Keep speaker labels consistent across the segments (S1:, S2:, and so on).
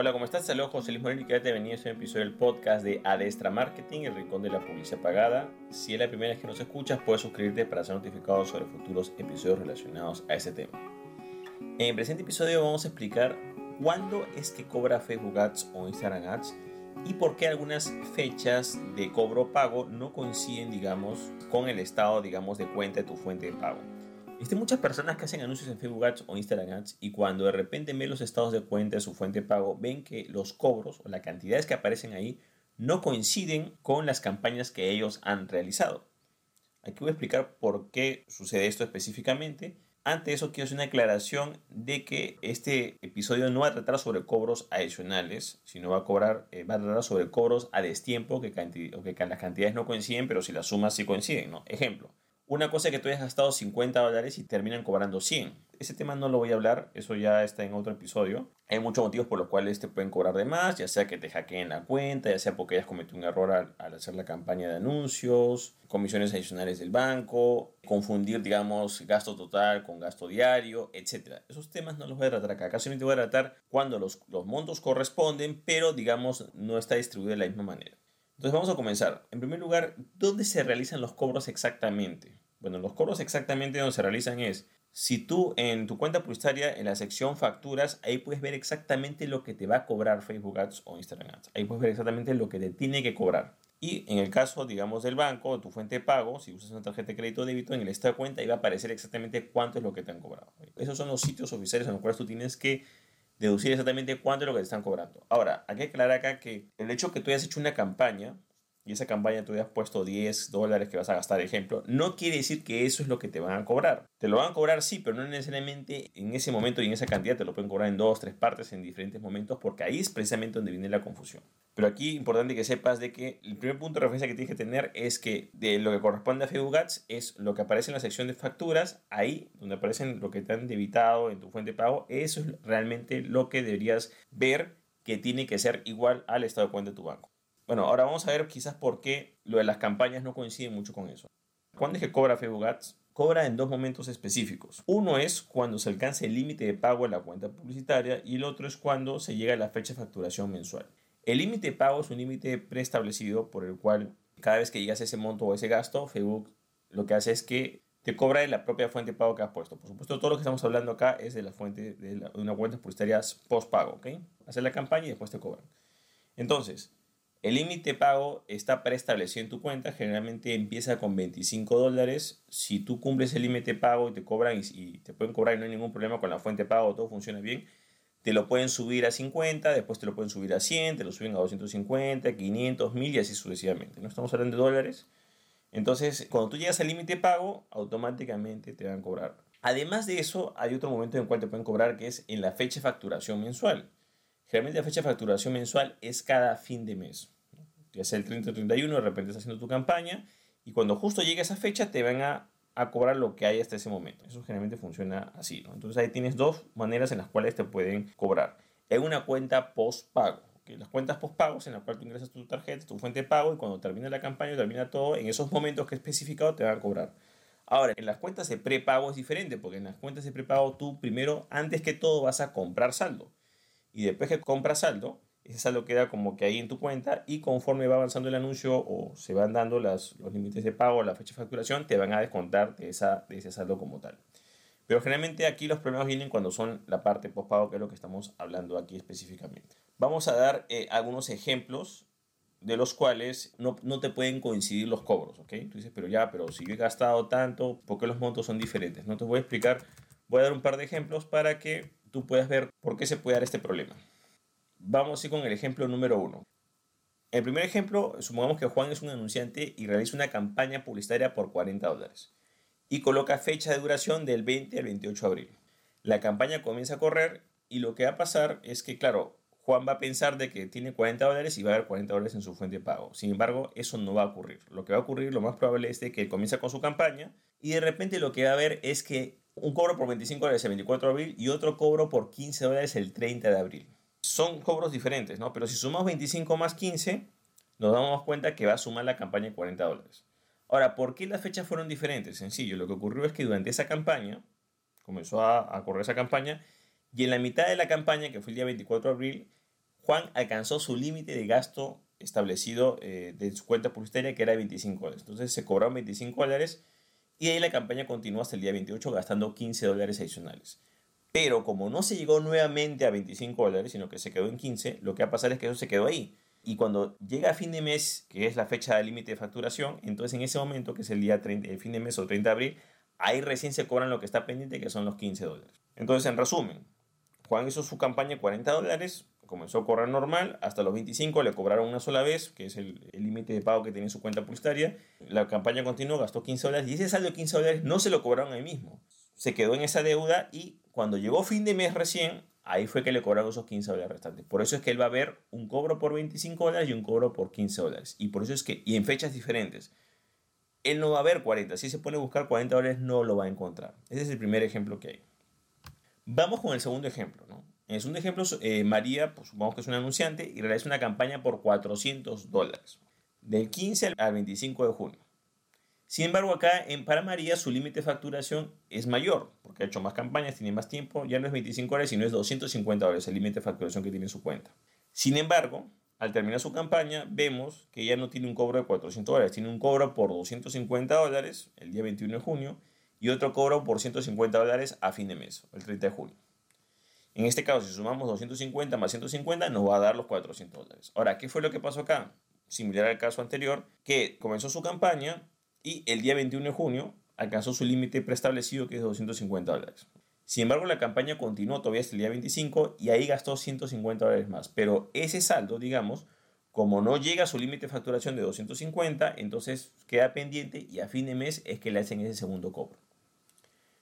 S1: Hola, ¿cómo estás? Saludos, José Luis Moreno y quédate venido a este episodio del podcast de Adestra Marketing, el rincón de la publicidad pagada. Si es la primera vez que nos escuchas, puedes suscribirte para ser notificado sobre futuros episodios relacionados a ese tema. En el presente episodio vamos a explicar cuándo es que cobra Facebook Ads o Instagram Ads y por qué algunas fechas de cobro pago no coinciden, digamos, con el estado, digamos, de cuenta de tu fuente de pago. Muchas personas que hacen anuncios en Facebook Ads o Instagram Ads y cuando de repente ven los estados de cuenta de su fuente de pago, ven que los cobros o las cantidades que aparecen ahí no coinciden con las campañas que ellos han realizado. Aquí voy a explicar por qué sucede esto específicamente. Antes eso quiero hacer una aclaración de que este episodio no va a tratar sobre cobros adicionales, sino va a, cobrar, eh, va a tratar sobre cobros a destiempo que, o que las cantidades no coinciden, pero si las sumas sí coinciden. ¿no? Ejemplo, una cosa es que tú hayas gastado 50 dólares y terminan cobrando 100. Ese tema no lo voy a hablar, eso ya está en otro episodio. Hay muchos motivos por los cuales te pueden cobrar de más, ya sea que te hackeen la cuenta, ya sea porque hayas cometido un error al, hacer la campaña de anuncios, comisiones adicionales del banco, confundir, digamos, gasto total con gasto diario, etc. Esos temas no los voy a tratar acá. Acá simplemente voy a tratar cuando los, los montos corresponden, pero, digamos, no está distribuido de la misma manera. Entonces vamos a comenzar. En primer lugar, ¿dónde se realizan los cobros exactamente? Bueno, los cobros exactamente donde se realizan es, si tú en tu cuenta publicitaria, en la sección facturas, ahí puedes ver exactamente lo que te va a cobrar Facebook Ads o Instagram Ads. Ahí puedes ver exactamente lo que te tiene que cobrar. Y en el caso, digamos, del banco, tu fuente de pago, si usas una tarjeta de crédito o débito, en el estado de cuenta va a aparecer exactamente cuánto es lo que te han cobrado. Esos son los sitios oficiales en los cuales tú tienes que deducir exactamente cuánto es lo que te están cobrando. Ahora, hay que aclarar acá que el hecho que tú hayas hecho una campaña y esa campaña tú hayas puesto 10 dólares que vas a gastar, ejemplo, no quiere decir que eso es lo que te van a cobrar. Te lo van a cobrar sí, pero no necesariamente en ese momento y en esa cantidad, te lo pueden cobrar en dos, tres partes en diferentes momentos, porque ahí es precisamente donde viene la confusión. Pero aquí importante que sepas de que el primer punto de referencia que tienes que tener es que de lo que corresponde a Facebook Ads es lo que aparece en la sección de facturas, ahí donde aparecen lo que te han debitado en tu fuente de pago, eso es realmente lo que deberías ver que tiene que ser igual al estado de cuenta de tu banco. Bueno, ahora vamos a ver quizás por qué lo de las campañas no coincide mucho con eso. ¿Cuándo es que cobra Facebook Ads? Cobra en dos momentos específicos. Uno es cuando se alcanza el límite de pago en la cuenta publicitaria y el otro es cuando se llega a la fecha de facturación mensual. El límite de pago es un límite preestablecido por el cual cada vez que llegas a ese monto o ese gasto, Facebook lo que hace es que te cobra de la propia fuente de pago que has puesto. Por supuesto, todo lo que estamos hablando acá es de la fuente de, una cuenta publicitaria post pago. Hacer la campaña y después te cobran. Entonces, el límite pago está preestablecido en tu cuenta, generalmente empieza con 25 dólares. Si tú cumples el límite pago y te cobran y, te pueden cobrar y no hay ningún problema con la fuente de pago, todo funciona bien, te lo pueden subir a 50, después te lo pueden subir a 100, te lo suben a 250, 500, 1000 y así sucesivamente. No estamos hablando de dólares. Entonces, cuando tú llegas al límite pago, automáticamente te van a cobrar. Además de eso, hay otro momento en el cual te pueden cobrar que es en la fecha de facturación mensual. Generalmente la fecha de facturación mensual es cada fin de mes. Ya sea el 30 o 31, de repente estás haciendo tu campaña y cuando justo llegue esa fecha te van a, cobrar lo que hay hasta ese momento. Eso generalmente funciona así. Entonces ahí tienes dos maneras en las cuales te pueden cobrar. En una cuenta post-pago. Las cuentas post-pagos en las cuales tú ingresas tu tarjeta, tu fuente de pago y cuando termina la campaña, termina todo, en esos momentos que he especificado te van a cobrar. Ahora, en las cuentas de prepago es diferente, porque en las cuentas de prepago tú primero, antes que todo, vas a comprar saldo y después que compras saldo, ese saldo queda como que ahí en tu cuenta y conforme va avanzando el anuncio o se van dando las, los límites de pago, la fecha de facturación, te van a descontar de, esa, de ese saldo como tal. Pero generalmente aquí los problemas vienen cuando son la parte postpago, que es lo que estamos hablando aquí específicamente. Vamos a dar eh, algunos ejemplos de los cuales no, no, te pueden coincidir los cobros, ¿ok? Tú dices, pero ya, pero si yo he gastado tanto, ¿por qué los montos son diferentes? No te voy a explicar, voy a dar un par de ejemplos para que tú puedes ver por qué se puede dar este problema. Vamos a ir con el ejemplo número uno. El primer ejemplo, supongamos que Juan es un anunciante y realiza una campaña publicitaria por 40 dólares y coloca fecha de duración del 20 al 28 de abril. La campaña comienza a correr y lo que va a pasar es que, claro, Juan va a pensar de que tiene 40 dólares y va a haber 40 dólares en su fuente de pago. Sin embargo, eso no va a ocurrir. Lo que va a ocurrir, lo más probable es de que él comienza con su campaña y de repente lo que va a ver es que un cobro por 25 dólares el 24 de abril y otro cobro por 15 dólares el 30 de abril. Son cobros diferentes, ¿no? Pero si sumamos 25 más 15, nos damos cuenta que va a sumar la campaña de 40 dólares. Ahora, ¿por qué las fechas fueron diferentes? Sencillo, lo que ocurrió es que durante esa campaña, comenzó a, correr esa campaña, y en la mitad de la campaña, que fue el día 24 de abril, Juan alcanzó su límite de gasto establecido eh, de su cuenta publicitaria que era de 25 dólares. Entonces se cobraron 25 dólares y ahí la campaña continuó hasta el día 28 gastando 15 dólares adicionales. Pero como no se llegó nuevamente a 25 dólares, sino que se quedó en 15, lo que va a pasar es que eso se quedó ahí. Y cuando llega a fin de mes, que es la fecha de límite de facturación, entonces en ese momento, que es el día 30, el fin de mes o 30 de abril, ahí recién se cobran lo que está pendiente, que son los 15 dólares. Entonces, en resumen, Juan hizo su campaña de 40 dólares, comenzó a cobrar normal, hasta los 25 le cobraron una sola vez, que es el límite de pago que tiene su cuenta publicitaria. La campaña continuó, gastó 15 dólares y ese saldo de 15 dólares no se lo cobraron ahí mismo. Se quedó en esa deuda y cuando llegó fin de mes recién, ahí fue que le cobraron esos 15 dólares restantes. Por eso es que él va a ver un cobro por 25 dólares y un cobro por 15 dólares. Y por eso es que, y en fechas diferentes. Él no va a ver 40. Si se pone a buscar 40 dólares, no lo va a encontrar. Ese es el primer ejemplo que hay. Vamos con el segundo ejemplo. ¿no? En segundo ejemplo, eh, María, pues, supongamos que es un anunciante y realiza una campaña por 400 dólares, del 15 al 25 de junio. Sin embargo, acá en para María su límite de facturación es mayor, porque ha hecho más campañas, tiene más tiempo, ya no es 25 dólares, sino es 250 dólares el límite de facturación que tiene en su cuenta. Sin embargo, al terminar su campaña, vemos que ya no tiene un cobro de 400 dólares, tiene un cobro por 250 dólares el día 21 de junio y otro cobro por 150 dólares a fin de mes, el 30 de junio. En este caso, si sumamos 250 más 150, nos va a dar los 400 dólares. Ahora, ¿qué fue lo que pasó acá? Similar al caso anterior, que comenzó su campaña y el día 21 de junio alcanzó su límite preestablecido que es de 250 dólares. Sin embargo, la campaña continuó todavía hasta el día 25 y ahí gastó 150 dólares más. Pero ese saldo, digamos, como no llega a su límite de facturación de 250, entonces queda pendiente y a fin de mes es que le hacen ese segundo cobro.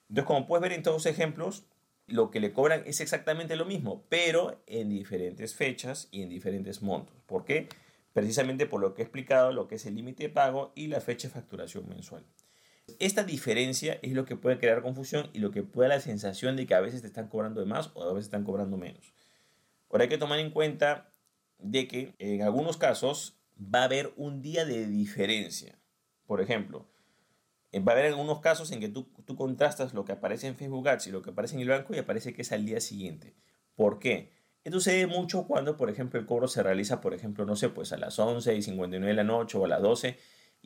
S1: Entonces, como puedes ver en todos los ejemplos, lo que le cobran es exactamente lo mismo, pero en diferentes fechas y en diferentes montos. ¿Por qué? Precisamente por lo que he explicado, lo que es el límite de pago y la fecha de facturación mensual. Esta diferencia es lo que puede crear confusión y lo que puede dar la sensación de que a veces te están cobrando de más o a veces están cobrando menos. Ahora hay que tomar en cuenta de que en algunos casos va a haber un día de diferencia. Por ejemplo, va a haber algunos casos en que tú, tú contrastas lo que aparece en Facebook Ads y lo que aparece en el banco y aparece que es al día siguiente. ¿Por qué? Esto sucede mucho cuando, por ejemplo, el cobro se realiza, por ejemplo, no sé, pues a las 11 y 59 de la noche o a las 12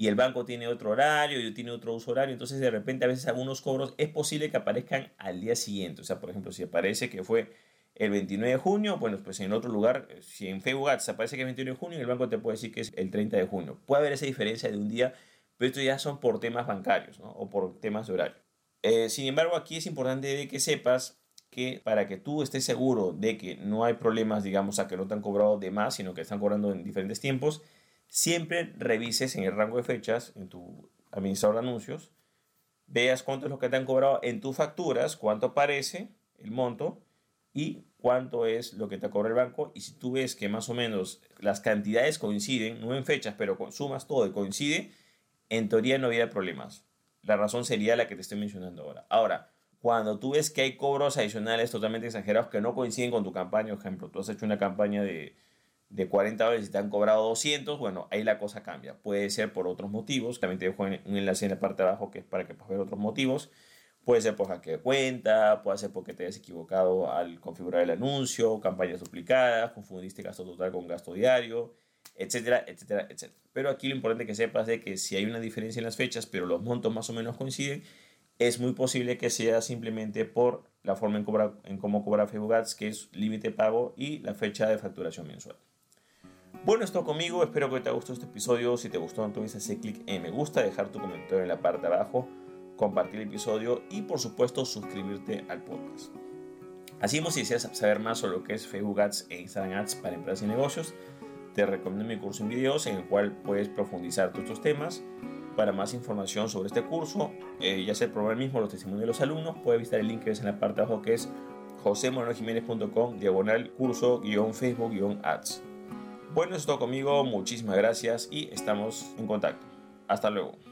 S1: y el banco tiene otro horario y tiene otro uso horario, entonces de repente a veces algunos cobros es posible que aparezcan al día siguiente. O sea, por ejemplo, si aparece que fue el 29 de junio, bueno, pues en otro lugar, si en Facebook Ads aparece que es el 29 de junio, el banco te puede decir que es el 30 de junio. Puede haber esa diferencia de un día pero esto ya son por temas bancarios o por temas de horario. Eh, sin embargo, aquí es importante que sepas que para que tú estés seguro de que no hay problemas, digamos, a que no te han cobrado de más, sino que están cobrando en diferentes tiempos, siempre revises en el rango de fechas, en tu administrador de anuncios, veas cuánto es lo que te han cobrado en tus facturas, cuánto aparece el monto y cuánto es lo que te cobra el banco. Y si tú ves que más o menos las cantidades coinciden, no en fechas, pero sumas todo y coincide, en teoría no había problemas. La razón sería la que te estoy mencionando ahora. Ahora, cuando tú ves que hay cobros adicionales totalmente exagerados que no coinciden con tu campaña, por ejemplo, tú has hecho una campaña de, de 40 dólares y te han cobrado 200, bueno, ahí la cosa cambia. Puede ser por otros motivos. También te dejo un enlace en la parte de abajo que es para que puedas ver otros motivos. Puede ser por hackeo de cuenta, puede ser porque te hayas equivocado al configurar el anuncio, campañas duplicadas, confundiste gasto total con gasto diario, etcétera, etcétera, etcétera. Pero aquí lo importante que sepas es que si hay una diferencia en las fechas, pero los montos más o menos coinciden, es muy posible que sea simplemente por la forma en, cobra, en cómo cobra Facebook Ads, que es límite pago y la fecha de facturación mensual. Bueno, esto conmigo, espero que te haya gustado este episodio. Si te gustó, entonces hace clic en me gusta, dejar tu comentario en la parte de abajo, compartir el episodio y por supuesto suscribirte al podcast. Así como si deseas saber más sobre lo que es Facebook Ads e Instagram Ads para empresas y negocios, te recomiendo mi curso en videos en el cual puedes profundizar todos estos temas. Para más información sobre este curso, eh, ya sea el programa mismo, los testimonios de los alumnos, puedes visitar el link que ves en la parte de abajo que es josemorenojiménez.com diagonal curso guion Facebook guion ads. Bueno, eso es todo conmigo, muchísimas gracias y estamos en contacto. Hasta luego.